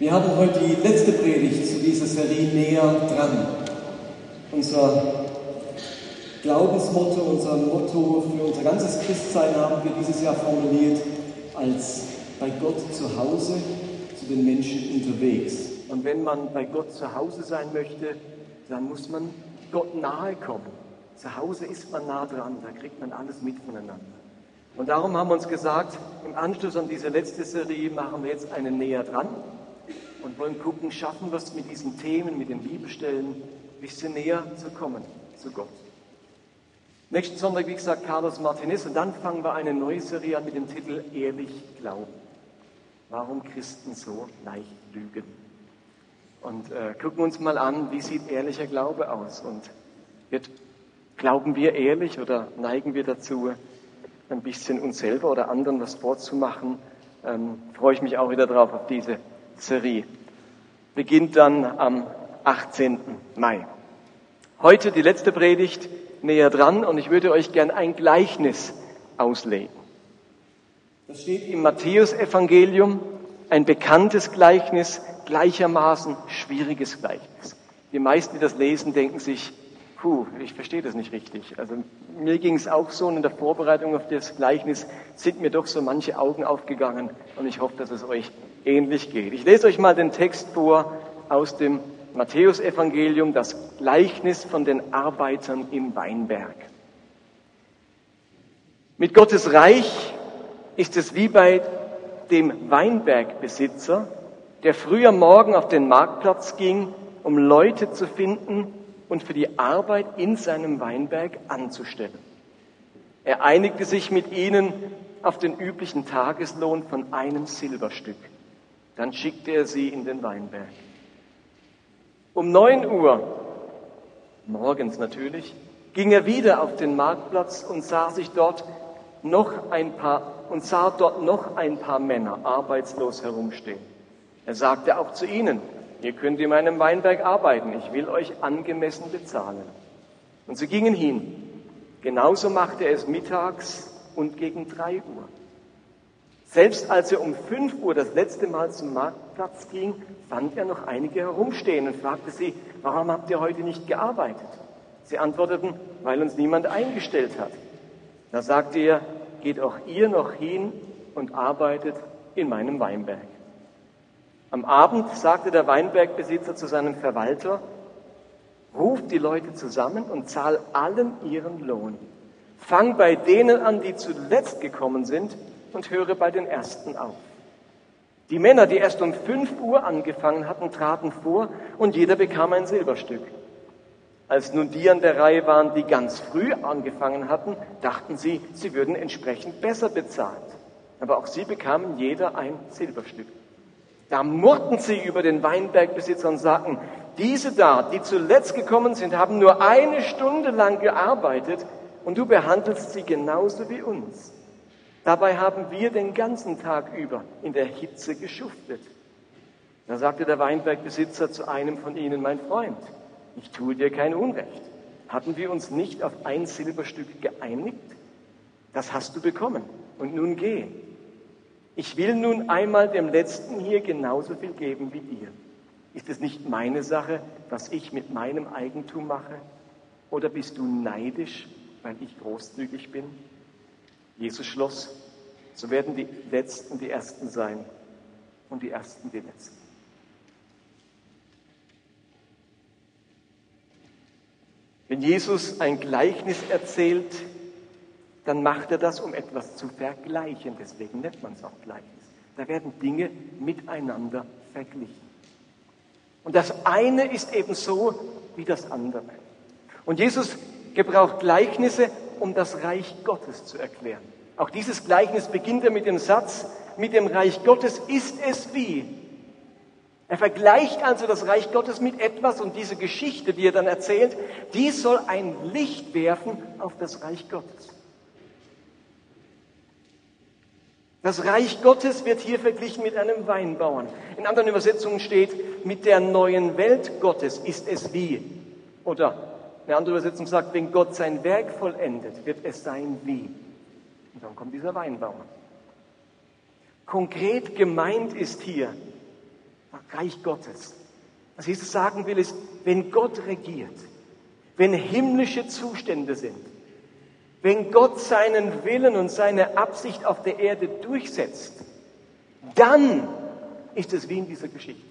Wir haben heute die letzte Predigt zu dieser Serie näher dran. Unser Glaubensmotto, unser Motto für unser ganzes Christsein haben wir dieses Jahr formuliert als bei Gott zu Hause, zu den Menschen unterwegs. Und wenn man bei Gott zu Hause sein möchte, dann muss man Gott nahe kommen. Zu Hause ist man nah dran, da kriegt man alles mit voneinander. Und darum haben wir uns gesagt, im Anschluss an diese letzte Serie machen wir jetzt eine näher dran und wollen gucken, schaffen wir es mit diesen Themen, mit den Bibelstellen, ein bisschen näher zu kommen zu Gott. Nächsten Sonntag, wie gesagt, Carlos Martinez und dann fangen wir eine neue Serie an mit dem Titel Ehrlich Glauben. Warum Christen so leicht lügen. Und äh, gucken uns mal an, wie sieht ehrlicher Glaube aus und wird, glauben wir ehrlich oder neigen wir dazu, ein bisschen uns selber oder anderen was vorzumachen, ähm, freue ich mich auch wieder drauf auf diese Serie. Beginnt dann am 18. Mai. Heute die letzte Predigt näher dran und ich würde euch gern ein Gleichnis auslegen. Das steht im Matthäusevangelium, ein bekanntes Gleichnis, gleichermaßen schwieriges Gleichnis. Die meisten, die das lesen, denken sich, puh, ich verstehe das nicht richtig. Also mir ging es auch so und in der Vorbereitung auf das Gleichnis sind mir doch so manche Augen aufgegangen und ich hoffe, dass es euch ähnlich geht. Ich lese euch mal den Text vor aus dem Matthäusevangelium, das Gleichnis von den Arbeitern im Weinberg. Mit Gottes Reich ist es wie bei dem Weinbergbesitzer, der früher Morgen auf den Marktplatz ging, um Leute zu finden, und für die Arbeit in seinem Weinberg anzustellen. Er einigte sich mit ihnen auf den üblichen Tageslohn von einem Silberstück. Dann schickte er sie in den Weinberg. Um neun Uhr, morgens natürlich, ging er wieder auf den Marktplatz und sah sich dort noch ein paar und sah dort noch ein paar Männer arbeitslos herumstehen. Er sagte auch zu ihnen, Ihr könnt in meinem Weinberg arbeiten, ich will euch angemessen bezahlen. Und sie gingen hin. Genauso machte er es mittags und gegen drei Uhr. Selbst als er um fünf Uhr das letzte Mal zum Marktplatz ging, fand er noch einige herumstehen und fragte sie, warum habt ihr heute nicht gearbeitet? Sie antworteten, weil uns niemand eingestellt hat. Da sagte er, geht auch ihr noch hin und arbeitet in meinem Weinberg. Am Abend sagte der Weinbergbesitzer zu seinem Verwalter, ruft die Leute zusammen und zahl allen ihren Lohn. Fang bei denen an, die zuletzt gekommen sind und höre bei den Ersten auf. Die Männer, die erst um fünf Uhr angefangen hatten, traten vor und jeder bekam ein Silberstück. Als nun die an der Reihe waren, die ganz früh angefangen hatten, dachten sie, sie würden entsprechend besser bezahlt. Aber auch sie bekamen jeder ein Silberstück. Da murrten sie über den Weinbergbesitzer und sagten, diese da, die zuletzt gekommen sind, haben nur eine Stunde lang gearbeitet und du behandelst sie genauso wie uns. Dabei haben wir den ganzen Tag über in der Hitze geschuftet. Da sagte der Weinbergbesitzer zu einem von ihnen, mein Freund, ich tue dir kein Unrecht. Hatten wir uns nicht auf ein Silberstück geeinigt? Das hast du bekommen. Und nun geh. Ich will nun einmal dem Letzten hier genauso viel geben wie dir. Ist es nicht meine Sache, was ich mit meinem Eigentum mache? Oder bist du neidisch, weil ich großzügig bin? Jesus schloss, so werden die Letzten die Ersten sein und die Ersten die Letzten. Wenn Jesus ein Gleichnis erzählt, dann macht er das, um etwas zu vergleichen. Deswegen nennt man es auch Gleichnis. Da werden Dinge miteinander verglichen. Und das eine ist eben so wie das andere. Und Jesus gebraucht Gleichnisse, um das Reich Gottes zu erklären. Auch dieses Gleichnis beginnt er mit dem Satz, mit dem Reich Gottes ist es wie. Er vergleicht also das Reich Gottes mit etwas und diese Geschichte, die er dann erzählt, die soll ein Licht werfen auf das Reich Gottes. Das Reich Gottes wird hier verglichen mit einem Weinbauern. In anderen Übersetzungen steht, mit der neuen Welt Gottes ist es wie. Oder eine andere Übersetzung sagt, wenn Gott sein Werk vollendet, wird es sein wie. Und dann kommt dieser Weinbauer. Konkret gemeint ist hier Reich Gottes. Was Jesus sagen will, ist, wenn Gott regiert, wenn himmlische Zustände sind, wenn Gott seinen Willen und seine Absicht auf der Erde durchsetzt, dann ist es wie in dieser Geschichte.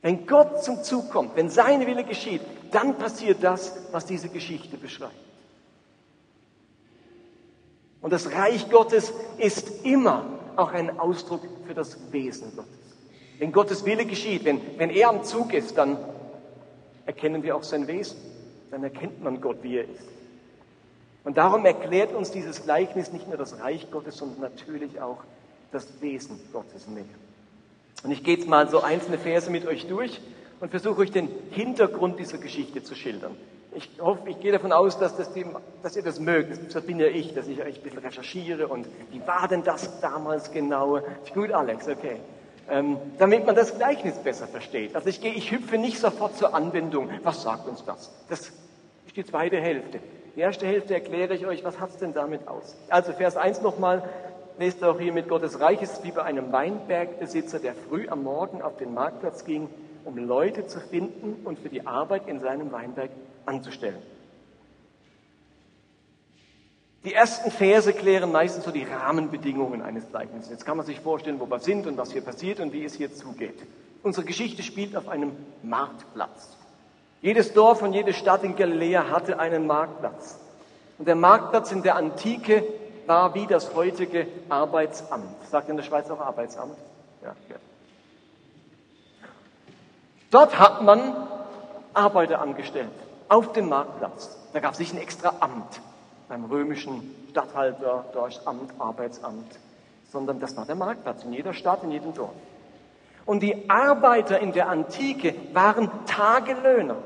Wenn Gott zum Zug kommt, wenn sein Wille geschieht, dann passiert das, was diese Geschichte beschreibt. Und das Reich Gottes ist immer auch ein Ausdruck für das Wesen Gottes. Wenn Gottes Wille geschieht, wenn, wenn er am Zug ist, dann erkennen wir auch sein Wesen. Dann erkennt man Gott, wie er ist. Und darum erklärt uns dieses Gleichnis nicht nur das Reich Gottes, sondern natürlich auch das Wesen Gottes näher. Und ich gehe jetzt mal so einzelne Verse mit euch durch und versuche euch den Hintergrund dieser Geschichte zu schildern. Ich hoffe, ich gehe davon aus, dass, das die, dass ihr das mögt. Das bin ja ich, dass ich euch ein bisschen recherchiere und wie war denn das damals genau? Gut, Alex, okay. Ähm, damit man das Gleichnis besser versteht. Also ich gehe, ich hüpfe nicht sofort zur Anwendung. Was sagt uns das? Das ist die zweite Hälfte. Die erste Hälfte erkläre ich euch, was hat es denn damit aus? Also Vers 1 nochmal, lest auch hier mit Gottes Reich ist wie bei einem Weinbergbesitzer, der früh am Morgen auf den Marktplatz ging, um Leute zu finden und für die Arbeit in seinem Weinberg anzustellen. Die ersten Verse klären meistens so die Rahmenbedingungen eines Gleichnisses. Jetzt kann man sich vorstellen, wo wir sind und was hier passiert und wie es hier zugeht. Unsere Geschichte spielt auf einem Marktplatz. Jedes Dorf und jede Stadt in Galiläa hatte einen Marktplatz. Und der Marktplatz in der Antike war wie das heutige Arbeitsamt. Sagt in der Schweiz auch Arbeitsamt? Ja, ja. Dort hat man Arbeiter angestellt, auf dem Marktplatz. Da gab es nicht ein extra Amt beim römischen Statthalter, Dorfamt, Arbeitsamt, sondern das war der Marktplatz in jeder Stadt, in jedem Dorf. Und die Arbeiter in der Antike waren Tagelöhner.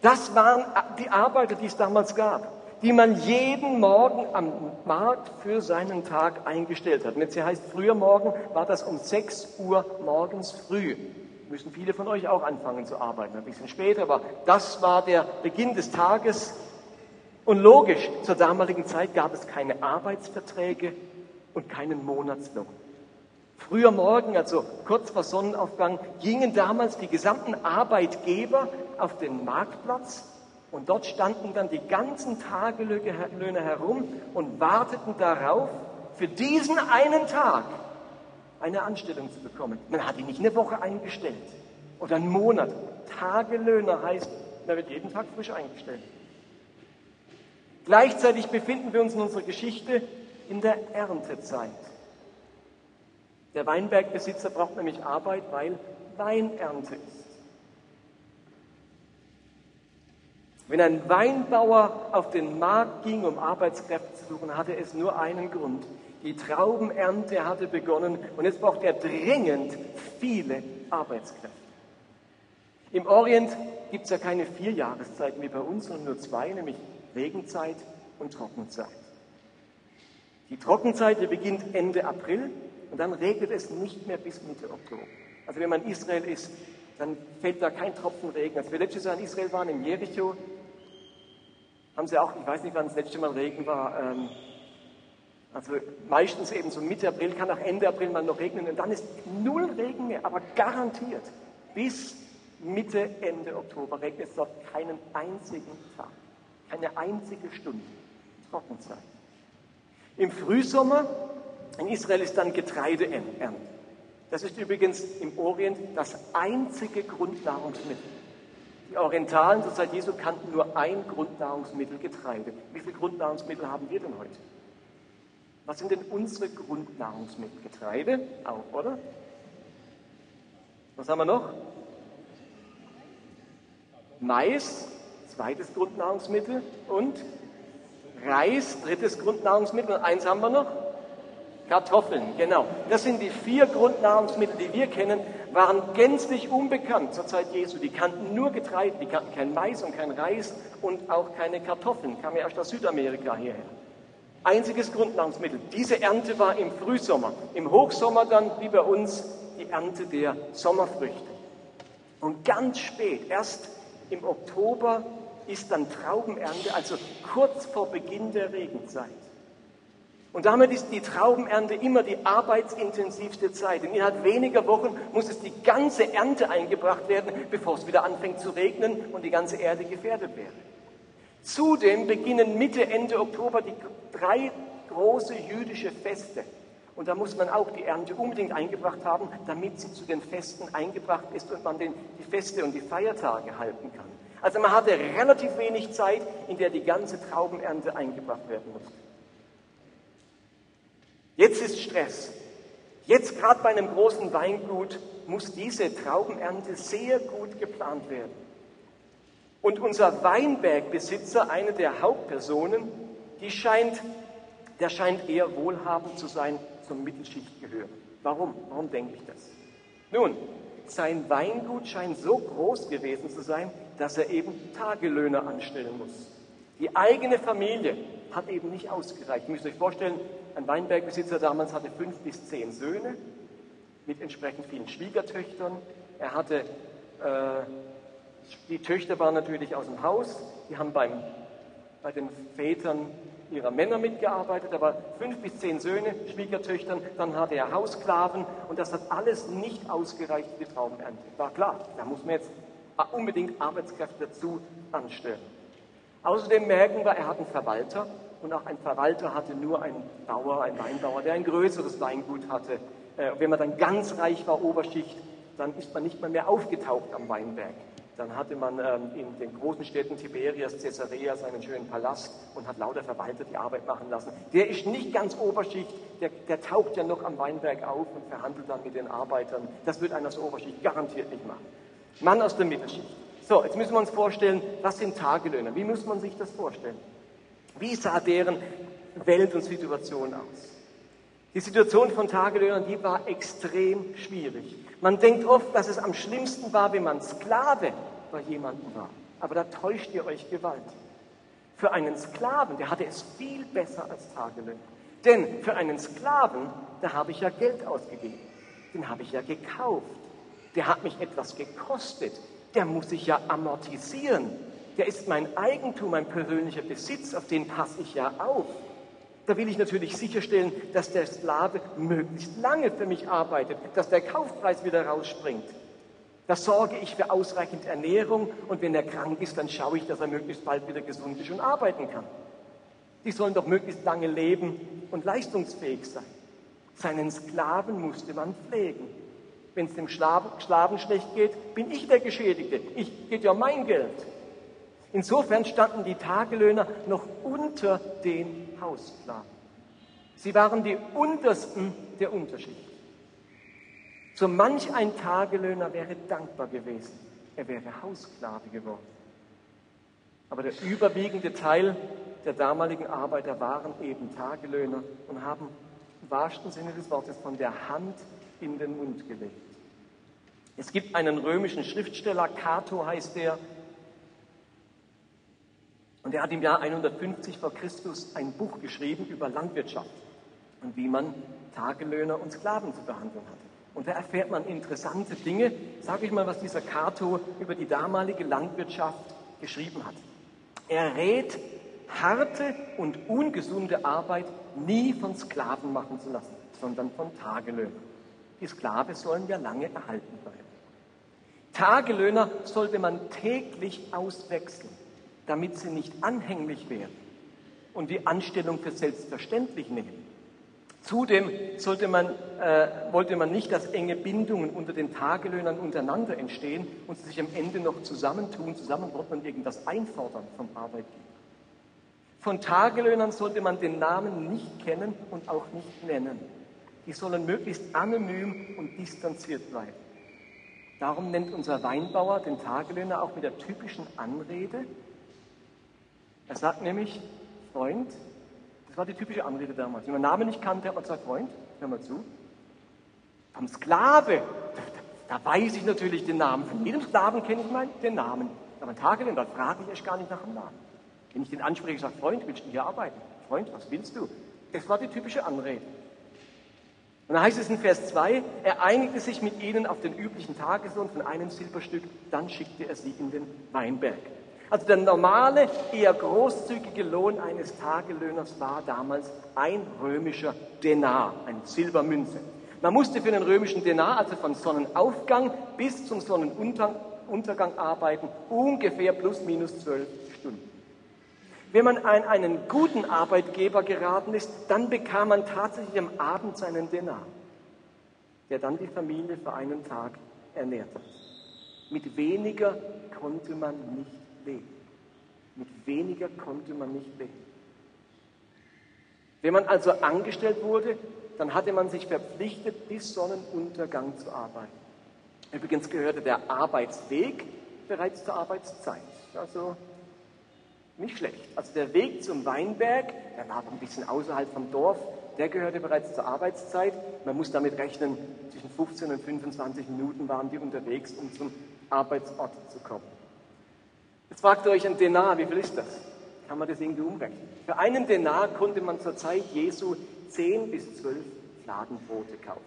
Das waren die Arbeiter, die es damals gab, die man jeden Morgen am Markt für seinen Tag eingestellt hat. Und jetzt hier heißt früher Morgen, war das um 6 Uhr morgens früh. Müssen viele von euch auch anfangen zu arbeiten, ein bisschen später, aber das war der Beginn des Tages. Und logisch, zur damaligen Zeit gab es keine Arbeitsverträge und keinen Monatslohn. Früher Morgen, also kurz vor Sonnenaufgang, gingen damals die gesamten Arbeitgeber auf den Marktplatz und dort standen dann die ganzen Tagelöhne herum und warteten darauf, für diesen einen Tag eine Anstellung zu bekommen. Man hat ihn nicht eine Woche eingestellt oder einen Monat. Tagelöhner heißt, man wird jeden Tag frisch eingestellt. Gleichzeitig befinden wir uns in unserer Geschichte in der Erntezeit. Der Weinbergbesitzer braucht nämlich Arbeit, weil Weinernte ist. Wenn ein Weinbauer auf den Markt ging, um Arbeitskräfte zu suchen, hatte es nur einen Grund. Die Traubenernte hatte begonnen und jetzt braucht er dringend viele Arbeitskräfte. Im Orient gibt es ja keine vier Jahreszeiten wie bei uns, sondern nur zwei, nämlich Regenzeit und Trockenzeit. Die Trockenzeit beginnt Ende April und dann regnet es nicht mehr bis Mitte Oktober. Also wenn man in Israel ist, dann fällt da kein Tropfen Regen. Als wir letztes Jahr in Israel waren, in Jericho, haben sie auch, ich weiß nicht, wann das letzte Mal Regen war, ähm, also meistens eben so Mitte April, kann auch Ende April mal noch regnen und dann ist null Regen mehr, aber garantiert. Bis Mitte, Ende Oktober regnet es dort keinen einzigen Tag, keine einzige Stunde. Trockenzeit. Im Frühsommer in Israel ist dann Getreideernte. Das ist übrigens im Orient das einzige Grundnahrungsmittel. Die Orientalen zur Zeit Jesu kannten nur ein Grundnahrungsmittel, Getreide. Wie viele Grundnahrungsmittel haben wir denn heute? Was sind denn unsere Grundnahrungsmittel? Getreide auch, oder? Was haben wir noch? Mais, zweites Grundnahrungsmittel. Und Reis, drittes Grundnahrungsmittel. Und eins haben wir noch? Kartoffeln, genau. Das sind die vier Grundnahrungsmittel, die wir kennen, waren gänzlich unbekannt zur Zeit Jesu. Die kannten nur Getreide, die kannten kein Mais und kein Reis und auch keine Kartoffeln. Kam ja erst aus Südamerika hierher. Einziges Grundnahrungsmittel. Diese Ernte war im Frühsommer. Im Hochsommer dann, wie bei uns, die Ernte der Sommerfrüchte. Und ganz spät, erst im Oktober, ist dann Traubenernte, also kurz vor Beginn der Regenzeit. Und damit ist die Traubenernte immer die arbeitsintensivste Zeit. innerhalb weniger Wochen muss es die ganze Ernte eingebracht werden, bevor es wieder anfängt zu regnen und die ganze Erde gefährdet wäre. Zudem beginnen Mitte, Ende Oktober die drei große jüdische Feste. Und da muss man auch die Ernte unbedingt eingebracht haben, damit sie zu den Festen eingebracht ist und man den, die Feste und die Feiertage halten kann. Also man hatte relativ wenig Zeit, in der die ganze Traubenernte eingebracht werden musste. Jetzt ist Stress. Jetzt gerade bei einem großen Weingut muss diese Traubenernte sehr gut geplant werden. Und unser Weinbergbesitzer, eine der Hauptpersonen, die scheint, der scheint eher wohlhabend zu sein, zur Mittelschicht gehören. Warum? Warum denke ich das? Nun, sein Weingut scheint so groß gewesen zu sein, dass er eben Tagelöhner anstellen muss. Die eigene Familie hat eben nicht ausgereicht. Ihr müsst euch vorstellen, ein Weinbergbesitzer damals hatte fünf bis zehn Söhne mit entsprechend vielen Schwiegertöchtern. Er hatte, äh, die Töchter waren natürlich aus dem Haus, die haben beim, bei den Vätern ihrer Männer mitgearbeitet, aber fünf bis zehn Söhne, Schwiegertöchtern, dann hatte er Haussklaven und das hat alles nicht ausgereicht für die Traubenernte. War klar, da muss man jetzt unbedingt Arbeitskräfte dazu anstellen. Außerdem merken wir, er hat einen Verwalter, und auch ein Verwalter hatte nur einen Bauer, einen Weinbauer, der ein größeres Weingut hatte. Äh, wenn man dann ganz reich war, Oberschicht, dann ist man nicht mal mehr aufgetaucht am Weinberg. Dann hatte man ähm, in den großen Städten Tiberias, Caesarea seinen schönen Palast und hat lauter Verwalter die Arbeit machen lassen. Der ist nicht ganz Oberschicht, der, der taucht ja noch am Weinberg auf und verhandelt dann mit den Arbeitern. Das wird einer aus der Oberschicht garantiert nicht machen. Mann aus der Mittelschicht. So, jetzt müssen wir uns vorstellen, was sind Tagelöhner? Wie muss man sich das vorstellen? Wie sah deren Welt und Situation aus? Die Situation von Tagelöhnern, die war extrem schwierig. Man denkt oft, dass es am schlimmsten war, wenn man Sklave bei jemandem war. Aber da täuscht ihr euch gewaltig. Für einen Sklaven, der hatte es viel besser als Tagelöhner. Denn für einen Sklaven, da habe ich ja Geld ausgegeben. Den habe ich ja gekauft. Der hat mich etwas gekostet. Der muss ich ja amortisieren der ist mein Eigentum, mein persönlicher Besitz, auf den passe ich ja auf. Da will ich natürlich sicherstellen, dass der Sklave möglichst lange für mich arbeitet, dass der Kaufpreis wieder rausspringt. Da sorge ich für ausreichend Ernährung und wenn er krank ist, dann schaue ich, dass er möglichst bald wieder gesund ist und arbeiten kann. Die sollen doch möglichst lange leben und leistungsfähig sein. Seinen Sklaven musste man pflegen. Wenn es dem Sklaven schlecht geht, bin ich der Geschädigte. Ich geht ja mein Geld. Insofern standen die Tagelöhner noch unter den Haussklaven. Sie waren die untersten der Unterschicht. So manch ein Tagelöhner wäre dankbar gewesen. Er wäre Haussklave geworden. Aber der überwiegende Teil der damaligen Arbeiter waren eben Tagelöhner und haben im wahrsten Sinne des Wortes von der Hand in den Mund gelebt. Es gibt einen römischen Schriftsteller, Cato heißt der, und er hat im Jahr 150 vor Christus ein Buch geschrieben über Landwirtschaft und wie man Tagelöhner und Sklaven zu behandeln hat. Und da erfährt man interessante Dinge. Sage ich mal, was dieser Cato über die damalige Landwirtschaft geschrieben hat. Er rät, harte und ungesunde Arbeit nie von Sklaven machen zu lassen, sondern von Tagelöhnern. Die Sklave sollen ja lange erhalten bleiben. Tagelöhner sollte man täglich auswechseln damit sie nicht anhänglich werden und die Anstellung für selbstverständlich nehmen. Zudem man, äh, wollte man nicht, dass enge Bindungen unter den Tagelöhnern untereinander entstehen und sie sich am Ende noch zusammentun, zusammenrotten und irgendwas einfordern vom Arbeitgeber. Von Tagelöhnern sollte man den Namen nicht kennen und auch nicht nennen. Die sollen möglichst anonym und distanziert bleiben. Darum nennt unser Weinbauer den Tagelöhner auch mit der typischen Anrede, er sagt nämlich, Freund, war die typische Anrede damals. Wenn man Namen nicht kannte, hat man gesagt, Freund, hör mal zu. Vom Sklave, da, da weiß ich natürlich den Namen. Von jedem Sklaven kenne ich meinen, den Namen. Aber Tage, da frage ich erst gar nicht nach dem Namen. Wenn ich den anspreche, sage Freund, willst du hier arbeiten? Freund, was willst du? Das war die typische Anrede. Und da heißt es in Vers 2, er einigte sich mit ihnen auf den üblichen Tageslohn von einem Silberstück, dann schickte er sie in den Weinberg. Also der normale, eher großzügige Lohn eines Tagelöhners war damals ein römischer Denar, eine Silbermünze. Man musste für den römischen Denar, also von Sonnenaufgang bis zum Sonnenuntergang arbeiten, ungefähr plus minus zwölf Stunden. Wenn man an einen guten Arbeitgeber geraten ist, dann bekam man tatsächlich am Abend seinen Denar, der dann die Familie für einen Tag ernährt hat. Mit weniger konnte man nicht leben. Mit weniger konnte man nicht leben. Wenn man also angestellt wurde, dann hatte man sich verpflichtet, bis Sonnenuntergang zu arbeiten. Übrigens gehörte der Arbeitsweg bereits zur Arbeitszeit. Also nicht schlecht. Also der Weg zum Weinberg, der war ein bisschen außerhalb vom Dorf, der gehörte bereits zur Arbeitszeit. Man muss damit rechnen, zwischen 15 und 25 Minuten waren die unterwegs, um zum Arbeitsort zu kommen. Jetzt fragt ihr euch ein Denar, wie viel ist das? Kann man das irgendwie umrechnen? Für einen Denar konnte man zur Zeit Jesu 10 bis 12 Fladenbrote kaufen.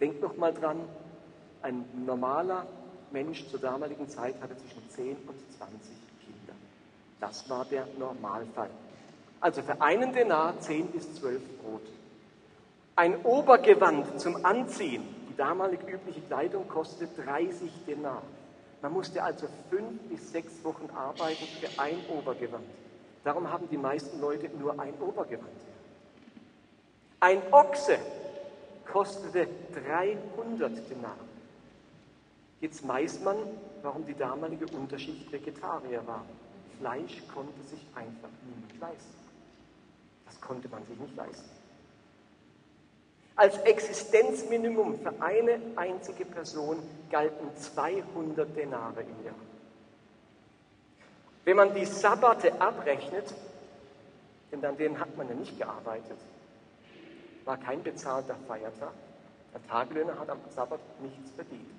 Denkt noch mal dran, ein normaler Mensch zur damaligen Zeit hatte zwischen 10 und 20 Kinder. Das war der Normalfall. Also für einen Denar 10 bis 12 Brote. Ein Obergewand zum Anziehen, die damalig übliche Kleidung kostete 30 Denar. Man musste also fünf bis sechs Wochen arbeiten für ein Obergewand. Darum haben die meisten Leute nur ein Obergewand. Ein Ochse kostete 300 Denar. Jetzt weiß man, warum die damalige Unterschicht Vegetarier war. Fleisch konnte sich einfach niemand leisten. Das konnte man sich nicht leisten. Als Existenzminimum für eine einzige Person galten 200 Denare im Jahr. Wenn man die Sabbate abrechnet, denn an denen hat man ja nicht gearbeitet, war kein bezahlter Feiertag. Der Taglöhner hat am Sabbat nichts verdient.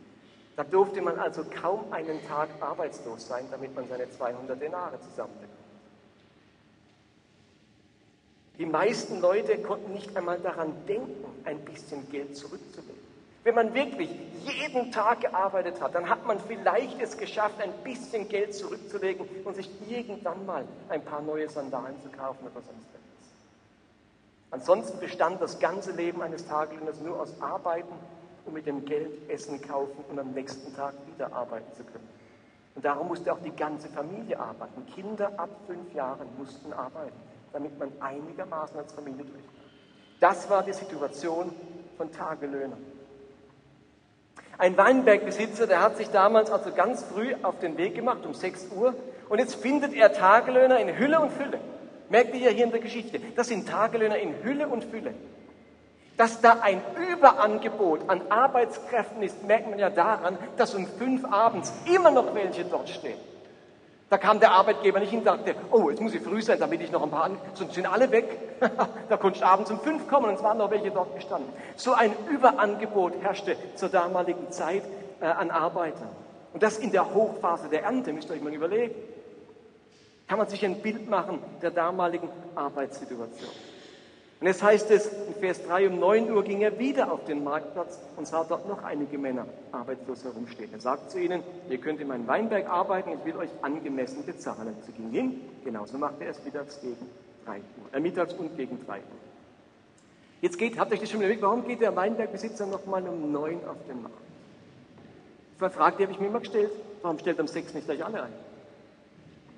Da durfte man also kaum einen Tag arbeitslos sein, damit man seine 200 Denare zusammenbekommt. Die meisten Leute konnten nicht einmal daran denken, ein bisschen Geld zurückzulegen. Wenn man wirklich jeden Tag gearbeitet hat, dann hat man vielleicht es geschafft, ein bisschen Geld zurückzulegen und sich irgendwann mal ein paar neue Sandalen zu kaufen oder sonst etwas. Ansonsten bestand das ganze Leben eines Tagelöhners nur aus Arbeiten und mit dem Geld Essen kaufen und am nächsten Tag wieder arbeiten zu können. Und darum musste auch die ganze Familie arbeiten. Kinder ab fünf Jahren mussten arbeiten damit man einigermaßen als Familie durchkommt. Das war die Situation von Tagelöhnern. Ein Weinbergbesitzer, der hat sich damals also ganz früh auf den Weg gemacht, um 6 Uhr, und jetzt findet er Tagelöhner in Hülle und Fülle. Merkt ihr hier in der Geschichte? Das sind Tagelöhner in Hülle und Fülle. Dass da ein Überangebot an Arbeitskräften ist, merkt man ja daran, dass um fünf abends immer noch welche dort stehen. Da kam der Arbeitgeber nicht hin und sagte, oh, jetzt muss ich früh sein, damit ich noch ein paar, sonst sind alle weg. da konnte ich abends um fünf kommen und es waren noch welche dort gestanden. So ein Überangebot herrschte zur damaligen Zeit äh, an Arbeitern. Und das in der Hochphase der Ernte, müsst ihr euch mal überlegen. Kann man sich ein Bild machen der damaligen Arbeitssituation. Und jetzt heißt es in Vers 3, um 9 Uhr ging er wieder auf den Marktplatz und sah dort noch einige Männer arbeitslos herumstehen. Er sagt zu ihnen, ihr könnt in meinem Weinberg arbeiten, ich will euch angemessen bezahlen. Sie gingen hin, genauso machte er es mittags gegen 3 Uhr, äh, mittags und gegen 3 Uhr. Jetzt geht, habt euch das schon überlegt, warum geht der Weinbergbesitzer nochmal um 9 auf den Markt? Das war eine Frage, die habe ich mir immer gestellt. Warum stellt er um 6 nicht gleich alle ein?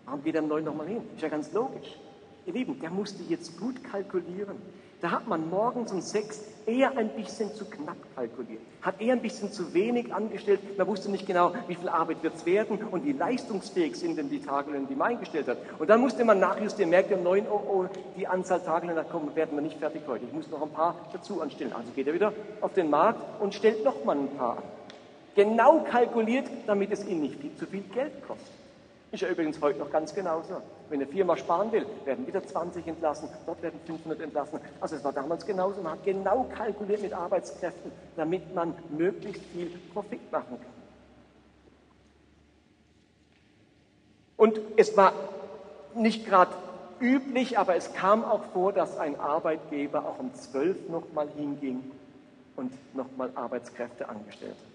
Warum geht er um 9 nochmal hin? Ist ja ganz logisch. Ihr Lieben, der musste jetzt gut kalkulieren. Da hat man morgens um sechs eher ein bisschen zu knapp kalkuliert, hat eher ein bisschen zu wenig angestellt. Man wusste nicht genau, wie viel Arbeit wird es werden und wie leistungsfähig sind denn die Tagelöhner, die man eingestellt hat. Und dann musste man nachjustieren, merkt um neun, oh, oh, die Anzahl Tagelöhner kommen, werden wir nicht fertig heute. Ich muss noch ein paar dazu anstellen. Also geht er wieder auf den Markt und stellt noch mal ein paar an. Genau kalkuliert, damit es ihn nicht viel zu viel Geld kostet. Ist ja übrigens heute noch ganz genauso. Wenn eine Firma sparen will, werden wieder 20 entlassen, dort werden 500 entlassen. Also es war damals genauso. Man hat genau kalkuliert mit Arbeitskräften, damit man möglichst viel Profit machen kann. Und es war nicht gerade üblich, aber es kam auch vor, dass ein Arbeitgeber auch um 12 nochmal hinging und nochmal Arbeitskräfte angestellt hat.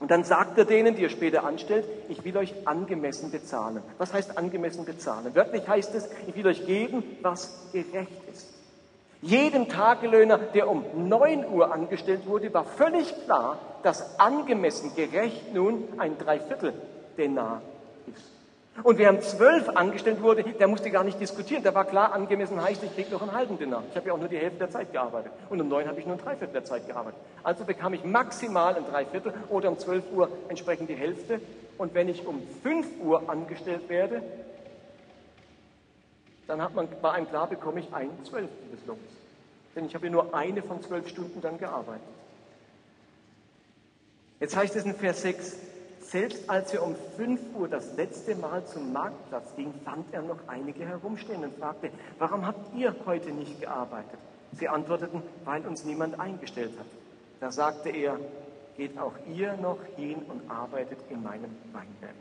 Und dann sagt er denen, die er später anstellt, ich will euch angemessen bezahlen. Was heißt angemessen bezahlen? Wörtlich heißt es, ich will euch geben, was gerecht ist. Jedem Tagelöhner, der um 9 Uhr angestellt wurde, war völlig klar, dass angemessen gerecht nun ein Dreiviertel Denar. Und wer um 12 angestellt wurde, der musste gar nicht diskutieren. Da war klar, angemessen heißt, ich kriege noch einen halben Denar. Ich habe ja auch nur die Hälfte der Zeit gearbeitet. Und um 9 habe ich nur ein Dreiviertel der Zeit gearbeitet. Also bekam ich maximal ein Dreiviertel oder um 12 Uhr entsprechend die Hälfte. Und wenn ich um 5 Uhr angestellt werde, dann hat man, bei einem klar, bekomme ich ein Zwölftel des Lohns. Denn ich habe ja nur eine von zwölf Stunden dann gearbeitet. Jetzt heißt es in Vers 6, selbst als er um 5 Uhr das letzte Mal zum Marktplatz ging, fand er noch einige herumstehen und fragte, warum habt ihr heute nicht gearbeitet? Sie antworteten, weil uns niemand eingestellt hat. Da sagte er, geht auch ihr noch hin und arbeitet in meinem Weinberg.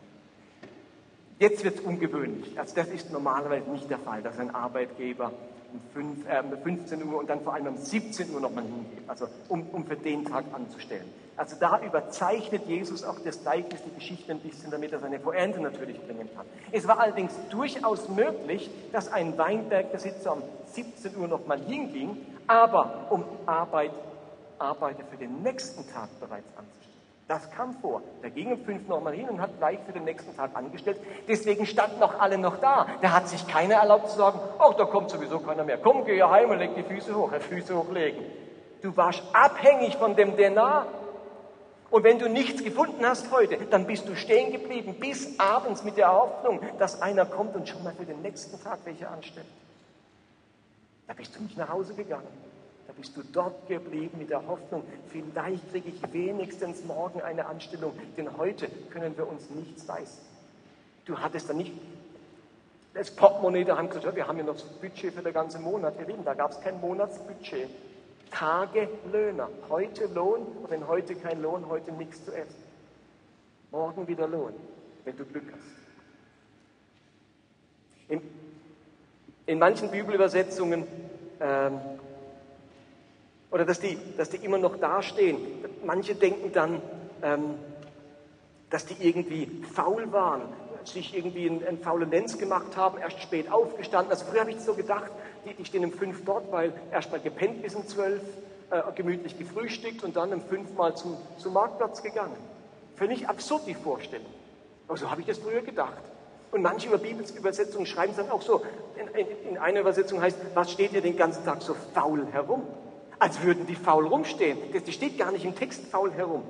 Jetzt wird es ungewöhnlich. Also das ist normalerweise nicht der Fall, dass ein Arbeitgeber um, 5, äh, 15 Uhr und dann vor allem um 17 Uhr nochmal hingeht, also um, um für den Tag anzustellen. Also da überzeichnet Jesus auch das Gleichnis, die Geschichte ein bisschen, damit er seine Pointe natürlich bringen kann. Es war allerdings durchaus möglich, dass ein Weinbergbesitzer um 17 Uhr nochmal hinging, aber um Arbeit, Arbeiter für den nächsten Tag bereits anzustellen. Das kam vor. Ging um fünf nochmal hin und hat gleich für den nächsten Tag angestellt. Deswegen standen noch alle noch da. Da hat sich keiner erlaubt zu sagen, ach, da kommt sowieso keiner mehr. Komm, geh heim und leg die Füße hoch. Füße hochlegen. Du warst abhängig von dem Denar. Und wenn du nichts gefunden hast heute, dann bist du stehen geblieben bis abends mit der Hoffnung, dass einer kommt und schon mal für den nächsten Tag welche anstellt. Da bist du nicht nach Hause gegangen. Da bist du dort geblieben mit der Hoffnung, vielleicht kriege ich wenigstens morgen eine Anstellung, denn heute können wir uns nichts leisten. Du hattest da nicht das Portemonnaie, da haben gesagt, wir haben ja noch das Budget für den ganzen Monat. Ihr Lieben, da gab es kein Monatsbudget. Tagelöhner. Heute Lohn und wenn heute kein Lohn, heute nichts zu essen. Morgen wieder Lohn, wenn du Glück hast. In, in manchen Bibelübersetzungen ähm, oder dass die, dass die immer noch dastehen. Manche denken dann, ähm, dass die irgendwie faul waren, sich irgendwie einen, einen faulen Lenz gemacht haben, erst spät aufgestanden. Also früher habe ich so gedacht, die, die stehen um fünf dort, weil erst mal gepennt bis um zwölf, äh, gemütlich gefrühstückt und dann um fünf mal zum, zum Marktplatz gegangen. Völlig absurd die Vorstellung. Aber so habe ich das früher gedacht. Und manche über Bibelübersetzungen schreiben es dann auch so. In, in, in einer Übersetzung heißt, was steht ihr den ganzen Tag so faul herum? Als würden die faul rumstehen. Das steht gar nicht im Text faul herum.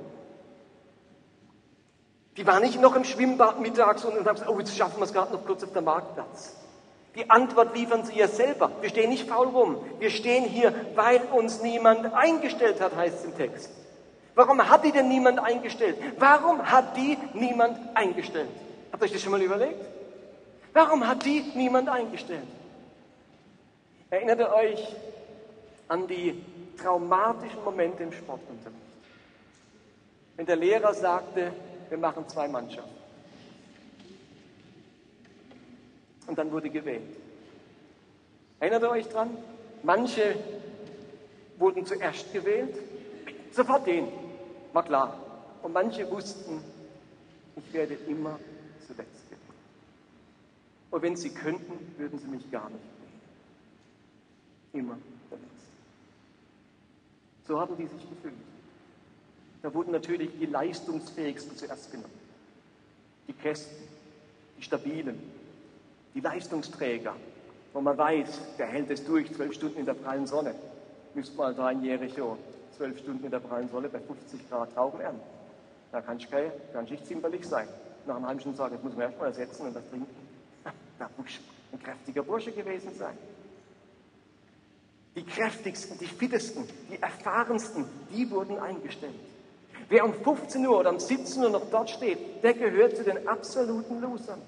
Die waren nicht noch im Schwimmbad mittags und haben gesagt, oh, jetzt schaffen wir es gerade noch kurz auf dem Marktplatz. Die Antwort liefern sie ja selber. Wir stehen nicht faul rum. Wir stehen hier, weil uns niemand eingestellt hat, heißt es im Text. Warum hat die denn niemand eingestellt? Warum hat die niemand eingestellt? Habt ihr euch das schon mal überlegt? Warum hat die niemand eingestellt? Erinnert ihr euch an die traumatischen Momente im Sportunterricht. Wenn der Lehrer sagte, wir machen zwei Mannschaften. Und dann wurde gewählt. Erinnert ihr euch dran? Manche wurden zuerst gewählt, sofort den, war klar. Und manche wussten, ich werde immer zuletzt gewählt. Und wenn sie könnten, würden sie mich gar nicht wählen. Immer so haben die sich gefühlt. Da wurden natürlich die Leistungsfähigsten zuerst genommen. Die Kästen, die Stabilen, die Leistungsträger, wo man weiß, der hält es durch, zwölf Stunden in der prallen Sonne. Müsst mal da in Jericho zwölf Stunden in der prallen Sonne bei 50 Grad Trauben ernten. Da kann ich, nicht zimperlich sein. Nach einem halben Stunde sagen, das muss man erstmal ersetzen und das trinken. Da muss ein kräftiger Bursche gewesen sein. Die kräftigsten, die fittesten, die erfahrensten, die wurden eingestellt. Wer um 15 Uhr oder um 17 Uhr noch dort steht, der gehört zu den absoluten Losern.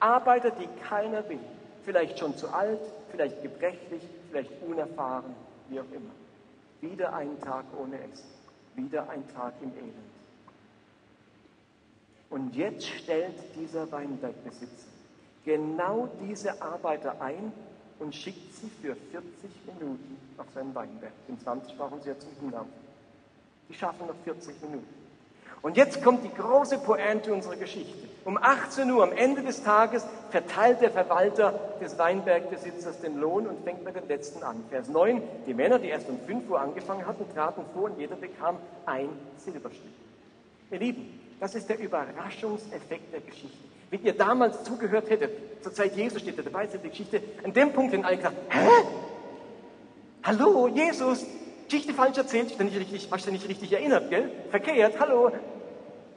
Arbeiter, die keiner will. Vielleicht schon zu alt, vielleicht gebrechlich, vielleicht unerfahren, wie auch immer. Wieder ein Tag ohne Essen. Wieder ein Tag im Elend. Und jetzt stellt dieser Weinbergbesitzer genau diese Arbeiter ein, und schickt sie für 40 Minuten nach seinem Weinberg. In 20 brauchen sie ja zum Hinauf. Die schaffen noch 40 Minuten. Und jetzt kommt die große Pointe unserer Geschichte. Um 18 Uhr am Ende des Tages verteilt der Verwalter des Weinbergbesitzers den Lohn und fängt mit den letzten an. Vers 9, die Männer, die erst um 5 Uhr angefangen hatten, traten vor und jeder bekam ein Silberstück. Ihr Lieben, das ist der Überraschungseffekt der Geschichte. Wenn ihr damals zugehört hättet, zur Zeit Jesus steht da dabei, ist die Geschichte, an dem Punkt in alle gesagt, hä? Hallo, Jesus, Geschichte falsch erzählt, ich nicht richtig, hast du nicht richtig erinnert, gell? Verkehrt, hallo.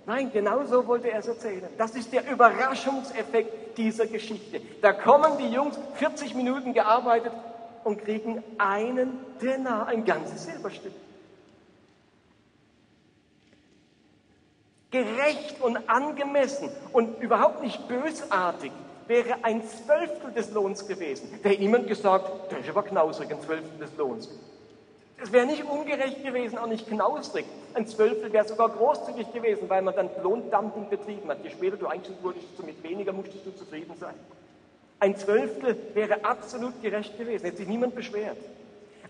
Nein, genau so wollte er es erzählen. Das ist der Überraschungseffekt dieser Geschichte. Da kommen die Jungs, 40 Minuten gearbeitet und kriegen einen Denar, ein ganzes Silberstück. Gerecht und angemessen und überhaupt nicht bösartig wäre ein Zwölftel des Lohns gewesen. Da hätte niemand gesagt, das ist aber knausrig, ein Zwölftel des Lohns. Es wäre nicht ungerecht gewesen, auch nicht knausrig. Ein Zwölftel wäre sogar großzügig gewesen, weil man dann Lohndumping betrieben hat. Je später du eingestellt wurdest, so mit weniger musstest du zufrieden sein. Ein Zwölftel wäre absolut gerecht gewesen, hätte sich niemand beschwert.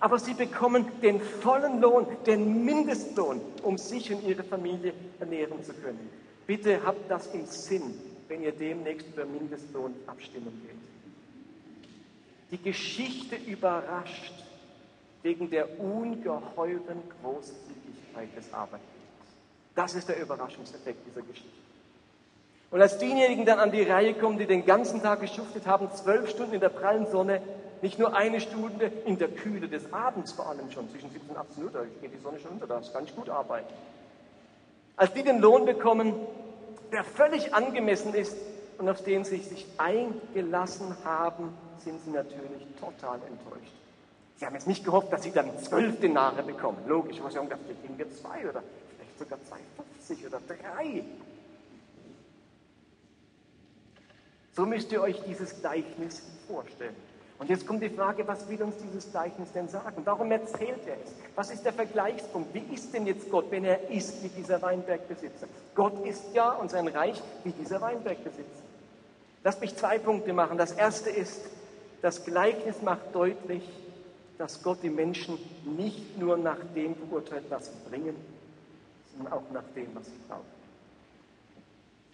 Aber sie bekommen den vollen Lohn, den Mindestlohn, um sich und ihre Familie ernähren zu können. Bitte habt das im Sinn, wenn ihr demnächst über Mindestlohn abstimmen geht. Die Geschichte überrascht wegen der ungeheuren Großzügigkeit des Arbeitgebers. Das ist der Überraschungseffekt dieser Geschichte. Und als diejenigen dann an die Reihe kommen, die den ganzen Tag geschuftet haben, zwölf Stunden in der prallen Sonne, nicht nur eine Stunde in der Kühle des Abends vor allem schon, zwischen 17 und 18 Uhr, da geht die Sonne schon unter, da ist ganz gut arbeiten. Als die den Lohn bekommen, der völlig angemessen ist und auf den sie sich eingelassen haben, sind sie natürlich total enttäuscht. Sie haben jetzt nicht gehofft, dass sie dann zwölf Denare bekommen. Logisch, aber sie haben gedacht, vielleicht kriegen wir zwei oder vielleicht sogar 2,50 oder drei. So müsst ihr euch dieses Gleichnis vorstellen. Und jetzt kommt die Frage, was will uns dieses Gleichnis denn sagen? Warum erzählt er es? Was ist der Vergleichspunkt? Wie ist denn jetzt Gott, wenn er ist wie dieser Weinbergbesitzer? Gott ist ja und sein Reich wie dieser Weinbergbesitzer. Lasst mich zwei Punkte machen. Das erste ist, das Gleichnis macht deutlich, dass Gott die Menschen nicht nur nach dem beurteilt, was sie bringen, sondern auch nach dem, was sie brauchen.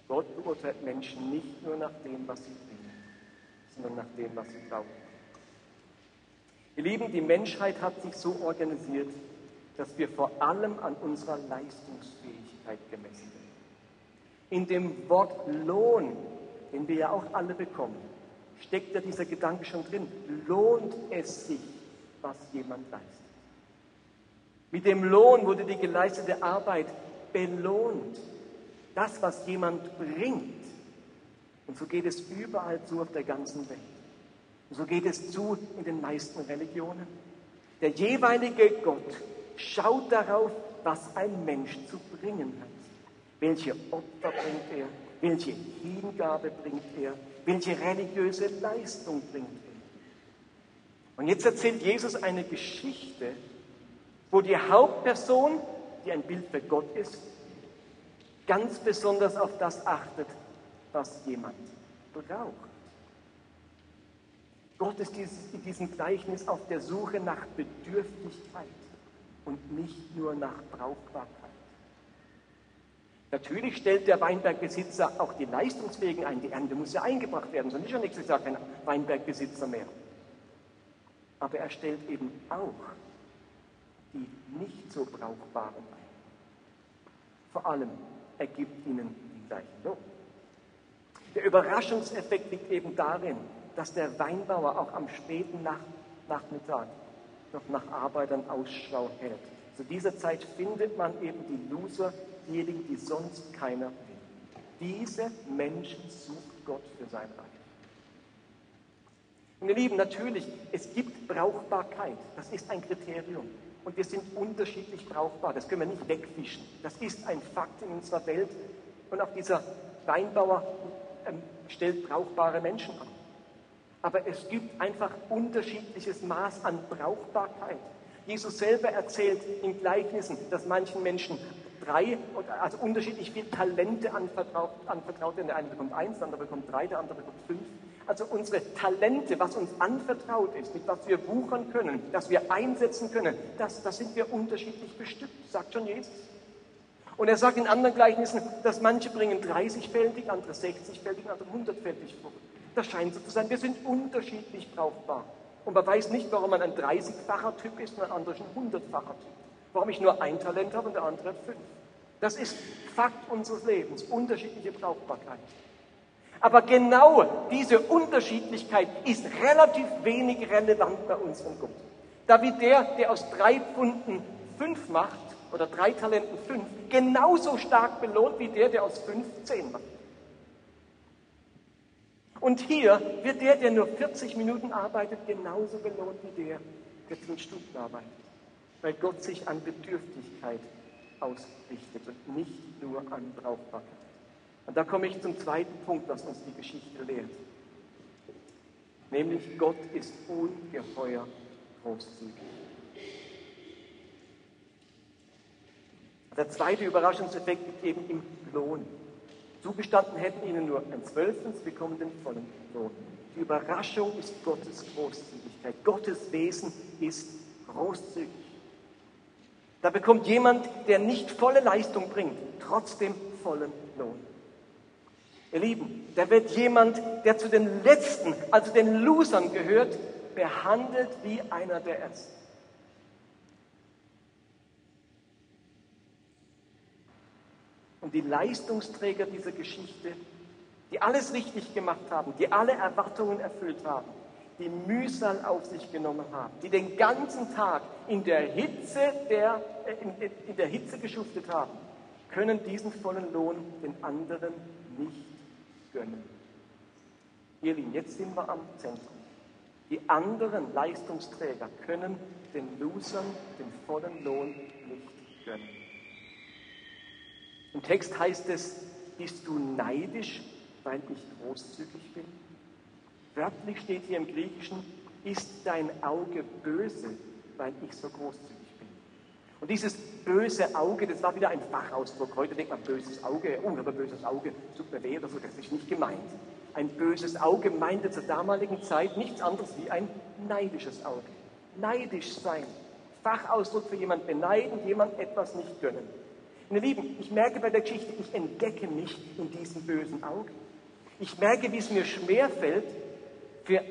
Gott beurteilt Menschen nicht nur nach dem, was sie bringen, sondern nach dem, was sie brauchen. Ihr Lieben, die Menschheit hat sich so organisiert, dass wir vor allem an unserer Leistungsfähigkeit gemessen werden. In dem Wort Lohn, den wir ja auch alle bekommen, steckt ja dieser Gedanke schon drin. Lohnt es sich, was jemand leistet. Mit dem Lohn wurde die geleistete Arbeit belohnt. Das, was jemand bringt. Und so geht es überall zu auf der ganzen Welt. Und so geht es zu in den meisten Religionen. Der jeweilige Gott schaut darauf, was ein Mensch zu bringen hat. Welche Opfer bringt er? Welche Hingabe bringt er? Welche religiöse Leistung bringt er? Und jetzt erzählt Jesus eine Geschichte, wo die Hauptperson, die ein Bild für Gott ist, ganz besonders auf das achtet, was jemand braucht. Gott ist in diesem Gleichnis auf der Suche nach Bedürftigkeit und nicht nur nach Brauchbarkeit. Natürlich stellt der Weinbergbesitzer auch die Leistungsfähigen ein. Die Ernte muss ja eingebracht werden, sonst ist ja nächstes Jahr kein Weinbergbesitzer mehr aber er stellt eben auch die nicht so brauchbaren ein. Vor allem, er gibt ihnen gleichen Lohn. Der Überraschungseffekt liegt eben darin, dass der Weinbauer auch am späten Nach Nachmittag noch nach Arbeitern Ausschau hält. Zu dieser Zeit findet man eben die Loser, diejenigen, die sonst keiner will. Diese Menschen sucht Gott für sein Reich. Und ihr Lieben, natürlich, es gibt Brauchbarkeit. Das ist ein Kriterium. Und wir sind unterschiedlich brauchbar. Das können wir nicht wegwischen. Das ist ein Fakt in unserer Welt. Und auch dieser Weinbauer ähm, stellt brauchbare Menschen an. Aber es gibt einfach unterschiedliches Maß an Brauchbarkeit. Jesus selber erzählt in Gleichnissen, dass manchen Menschen drei, also unterschiedlich viele Talente anvertraut werden. Der eine bekommt eins, der andere bekommt drei, der andere bekommt fünf. Also unsere Talente, was uns anvertraut ist, mit was wir wuchern können, das wir einsetzen können, das, das sind wir unterschiedlich bestückt, sagt schon Jesus. Und er sagt in anderen Gleichnissen, dass manche bringen 30-fältig, andere 60-fältig, andere 100-fältig Frucht. Das scheint so zu sein. Wir sind unterschiedlich brauchbar. Und man weiß nicht, warum man ein 30-facher Typ ist und ein anderer ein 100-facher Typ. Warum ich nur ein Talent habe und der andere fünf. Das ist Fakt unseres Lebens, unterschiedliche Brauchbarkeit. Aber genau diese Unterschiedlichkeit ist relativ wenig relevant bei unserem Gott. Da wie der, der aus drei Pfunden fünf macht, oder drei Talenten fünf, genauso stark belohnt wie der, der aus fünf zehn macht. Und hier wird der, der nur 40 Minuten arbeitet, genauso belohnt wie der, der 10 Stunden arbeitet. Weil Gott sich an Bedürftigkeit ausrichtet und nicht nur an Brauchbarkeit. Und da komme ich zum zweiten Punkt, was uns die Geschichte lehrt. Nämlich Gott ist ungeheuer großzügig. Der zweite Überraschungseffekt liegt eben im Lohn. Zugestanden hätten ihnen nur ein Zwölftel, sie bekommen den vollen Lohn. Die Überraschung ist Gottes Großzügigkeit. Gottes Wesen ist großzügig. Da bekommt jemand, der nicht volle Leistung bringt, trotzdem vollen Lohn. Ihr Lieben, da wird jemand, der zu den Letzten, also den Losern gehört, behandelt wie einer der Ersten. Und die Leistungsträger dieser Geschichte, die alles richtig gemacht haben, die alle Erwartungen erfüllt haben, die Mühsal auf sich genommen haben, die den ganzen Tag in der Hitze, der, äh, in, in der Hitze geschuftet haben, können diesen vollen Lohn den anderen nicht gönnen. Ihr Lieben, jetzt sind wir am Zentrum. Die anderen Leistungsträger können den Losern den vollen Lohn nicht gönnen. Im Text heißt es, bist du neidisch, weil ich großzügig bin? Wörtlich steht hier im Griechischen, ist dein Auge böse, weil ich so großzügig bin? Und dieses böse Auge, das war wieder ein Fachausdruck. Heute denkt man böses Auge, oh, aber böses Auge, tut mir weh oder so, das ist nicht gemeint. Ein böses Auge meinte zur damaligen Zeit nichts anderes wie ein neidisches Auge. Neidisch sein. Fachausdruck für jemand beneiden, jemand etwas nicht gönnen. Meine Lieben, ich merke bei der Geschichte, ich entdecke mich in diesem bösen Auge. Ich merke, wie es mir schwerfällt, für,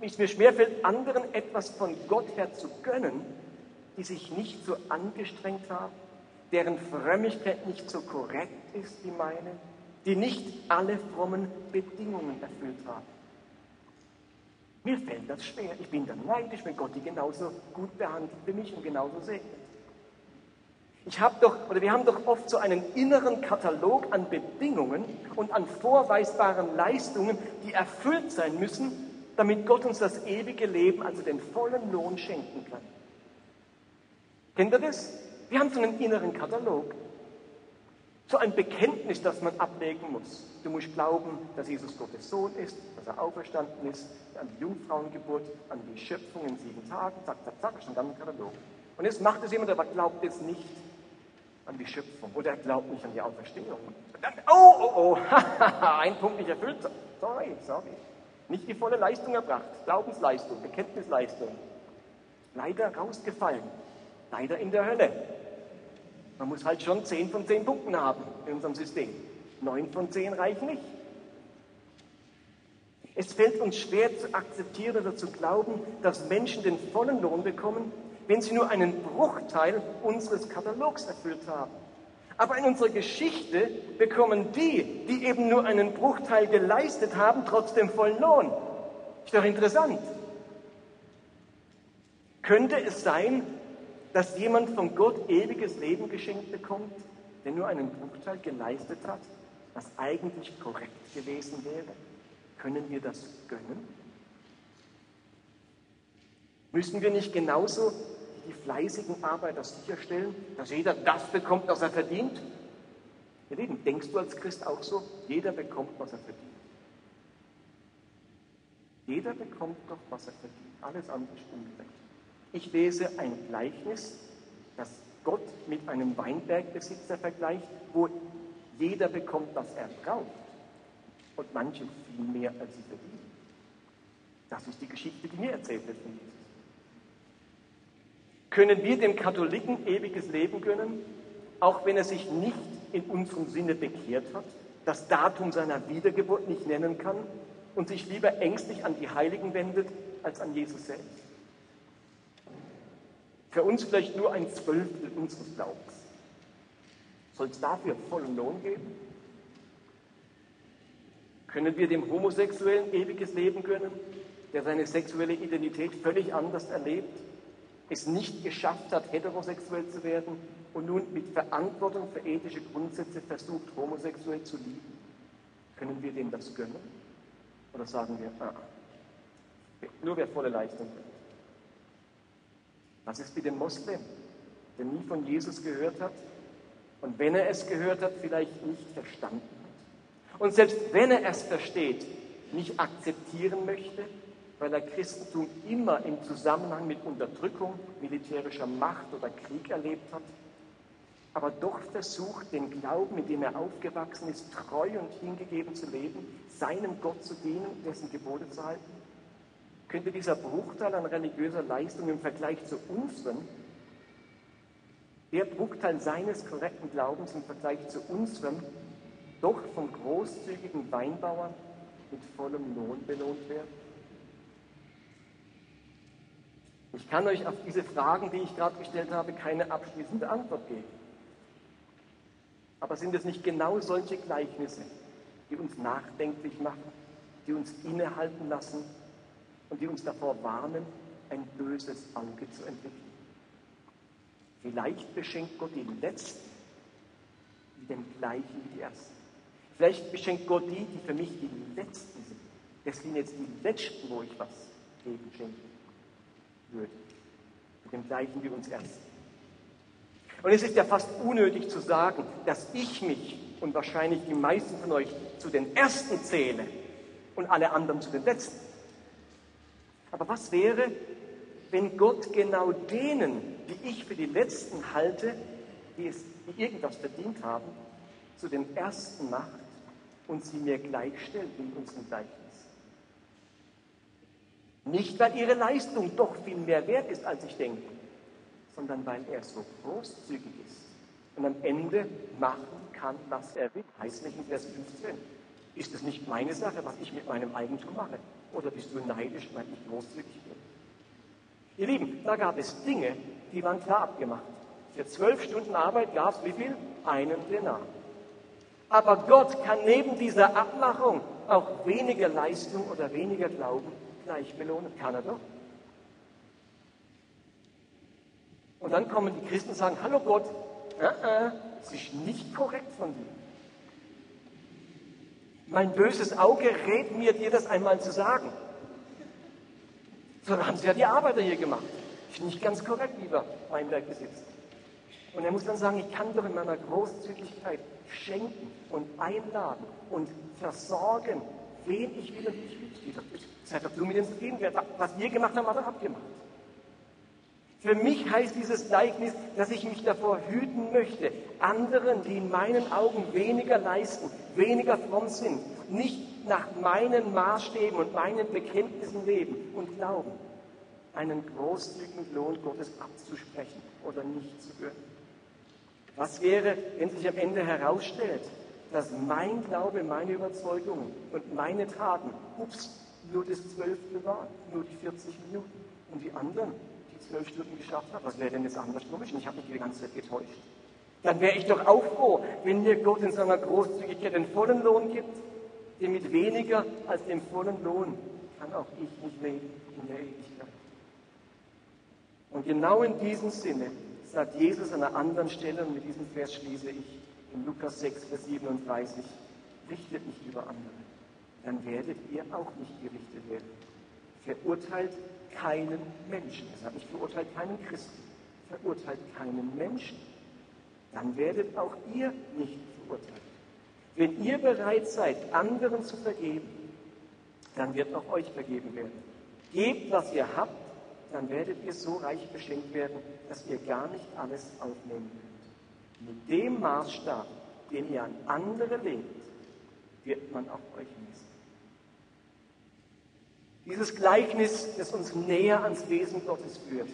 wie es mir schwerfällt, anderen etwas von Gott her zu gönnen, die sich nicht so angestrengt haben, deren Frömmigkeit nicht so korrekt ist wie meine, die nicht alle frommen Bedingungen erfüllt haben. Mir fällt das schwer. Ich bin dann neidisch, wenn Gott die genauso gut behandelt wie mich und genauso segnet. Ich habe doch, oder wir haben doch oft so einen inneren Katalog an Bedingungen und an vorweisbaren Leistungen, die erfüllt sein müssen, damit Gott uns das ewige Leben, also den vollen Lohn schenken kann. Kennt ihr das? Wir haben so einen inneren Katalog. So ein Bekenntnis, das man ablegen muss. Du musst glauben, dass Jesus Gottes Sohn ist, dass er auferstanden ist, an die Jungfrauengeburt, an die Schöpfung in sieben Tagen, zack, zack, zack, schon dann ein Katalog. Und jetzt macht es jemand, aber glaubt es nicht an die Schöpfung oder er glaubt nicht an die Auferstehung. Dann, oh, oh, oh, ein Punkt nicht erfüllt. Sorry, sorry. Nicht die volle Leistung erbracht. Glaubensleistung, Bekenntnisleistung. Leider rausgefallen. Leider in der Hölle. Man muss halt schon 10 von 10 Punkten haben in unserem System. 9 von 10 reichen nicht. Es fällt uns schwer zu akzeptieren oder zu glauben, dass Menschen den vollen Lohn bekommen, wenn sie nur einen Bruchteil unseres Katalogs erfüllt haben. Aber in unserer Geschichte bekommen die, die eben nur einen Bruchteil geleistet haben, trotzdem vollen Lohn. Ist doch interessant. Könnte es sein, dass jemand von Gott ewiges Leben geschenkt bekommt, der nur einen Bruchteil geleistet hat, was eigentlich korrekt gewesen wäre? Können wir das gönnen? Müssen wir nicht genauso die fleißigen Arbeiter sicherstellen, dass jeder das bekommt, was er verdient? Ihr Lieben, denkst du als Christ auch so? Jeder bekommt, was er verdient. Jeder bekommt doch, was er verdient. Alles andere ist ungerecht. Ich lese ein Gleichnis, das Gott mit einem Weinbergbesitzer vergleicht, wo jeder bekommt, was er braucht und manche viel mehr, als sie verdienen. Das ist die Geschichte, die mir erzählt wird von Jesus. Können wir dem Katholiken ewiges Leben gönnen, auch wenn er sich nicht in unserem Sinne bekehrt hat, das Datum seiner Wiedergeburt nicht nennen kann und sich lieber ängstlich an die Heiligen wendet als an Jesus selbst. Für uns vielleicht nur ein Zwölftel unseres Glaubens. Soll es dafür vollen Lohn geben? Können wir dem Homosexuellen ewiges Leben gönnen, der seine sexuelle Identität völlig anders erlebt, es nicht geschafft hat, heterosexuell zu werden und nun mit Verantwortung für ethische Grundsätze versucht, homosexuell zu lieben? Können wir dem das gönnen? Oder sagen wir, ah, nur wer volle Leistung bringt? Was ist mit dem Moslem, der nie von Jesus gehört hat und wenn er es gehört hat, vielleicht nicht verstanden hat? Und selbst wenn er es versteht, nicht akzeptieren möchte, weil er Christentum immer im Zusammenhang mit Unterdrückung, militärischer Macht oder Krieg erlebt hat, aber doch versucht, den Glauben, mit dem er aufgewachsen ist, treu und hingegeben zu leben, seinem Gott zu dienen, dessen Gebote zu halten? Könnte dieser Bruchteil an religiöser Leistung im Vergleich zu unserem, der Bruchteil seines korrekten Glaubens im Vergleich zu unserem, doch vom großzügigen Weinbauern mit vollem Lohn belohnt werden? Ich kann euch auf diese Fragen, die ich gerade gestellt habe, keine abschließende Antwort geben. Aber sind es nicht genau solche Gleichnisse, die uns nachdenklich machen, die uns innehalten lassen und die uns davor warnen, ein böses Auge zu entwickeln? Vielleicht beschenkt Gott die Letzten wie den gleichen wie die Ersten. Vielleicht beschenkt Gott die, die für mich die Letzten sind. Das sind jetzt die Letzten, wo ich was geben schenken würde. Mit dem gleichen wie uns Ersten. Und es ist ja fast unnötig zu sagen, dass ich mich und wahrscheinlich die meisten von euch zu den Ersten zähle und alle anderen zu den Letzten. Aber was wäre, wenn Gott genau denen, die ich für die Letzten halte, die, es, die irgendwas verdient haben, zu den Ersten macht und sie mir gleichstellt in unserem Gleichnis? Nicht, weil ihre Leistung doch viel mehr wert ist, als ich denke, sondern weil er so großzügig ist und am Ende machen kann, was er will. Heißt nicht in Vers 15. Ist es nicht meine Sache, was ich mit meinem Eigentum mache? Oder bist du neidisch, weil ich großzügig bin? Ihr Lieben, da gab es Dinge, die waren klar abgemacht. Für zwölf Stunden Arbeit gab es wie viel? Einen Denar. Aber Gott kann neben dieser Abmachung auch weniger Leistung oder weniger Glauben gleich belohnen. Kann er doch. Und dann kommen die Christen und sagen, hallo Gott, äh, äh, es ist nicht korrekt von dir. Mein böses Auge rät mir, dir das einmal zu sagen. So haben sie ja die Arbeiter hier gemacht. Ist nicht ganz korrekt, lieber Weinbergbesitzer. Und er muss dann sagen, ich kann doch in meiner Großzügigkeit schenken und einladen und versorgen, wen ich will und ich will. Seid doch du mit uns zufrieden. Was wir gemacht haben, hat er abgemacht. Für mich heißt dieses Gleichnis, dass ich mich davor hüten möchte, anderen, die in meinen Augen weniger leisten, weniger fromm sind, nicht nach meinen Maßstäben und meinen Bekenntnissen leben und glauben, einen großzügigen Lohn Gottes abzusprechen oder nicht zu gönnen. Was wäre, wenn sich am Ende herausstellt, dass mein Glaube, meine Überzeugungen und meine Taten, ups, nur das Zwölfte waren, nur die 40 Minuten und die anderen, zwölf Stunden geschafft habe, was wäre denn jetzt anders komisch? Und ich habe mich die ganze Zeit getäuscht. Dann wäre ich doch auch froh, wenn mir Gott in seiner Großzügigkeit den vollen Lohn gibt, denn mit weniger als dem vollen Lohn kann auch ich nicht leben in der Ewigkeit. Und genau in diesem Sinne sagt Jesus an einer anderen Stelle, und mit diesem Vers schließe ich, in Lukas 6, Vers 37, richtet nicht über andere, dann werdet ihr auch nicht gerichtet werden. Verurteilt keinen Menschen. Sagt nicht, verurteilt keinen Christen, verurteilt keinen Menschen. Dann werdet auch ihr nicht verurteilt. Wenn ihr bereit seid, anderen zu vergeben, dann wird auch euch vergeben werden. Gebt, was ihr habt, dann werdet ihr so reich beschenkt werden, dass ihr gar nicht alles aufnehmen könnt. Mit dem Maßstab, den ihr an andere legt, wird man auch euch messen. Dieses Gleichnis, das uns näher ans Wesen Gottes führt,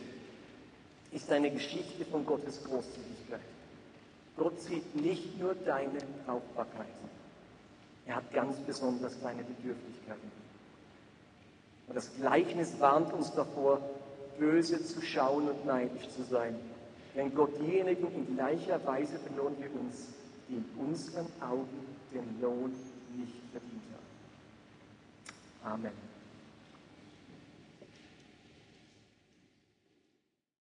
ist eine Geschichte von Gottes Großzügigkeit. Gott sieht nicht nur deine Brauchbarkeit. Er hat ganz besonders deine Bedürftigkeiten. Und das Gleichnis warnt uns davor, böse zu schauen und neidisch zu sein. Wenn Gott diejenigen in gleicher Weise belohnt wie uns, die in unseren Augen den Lohn nicht verdient haben. Amen.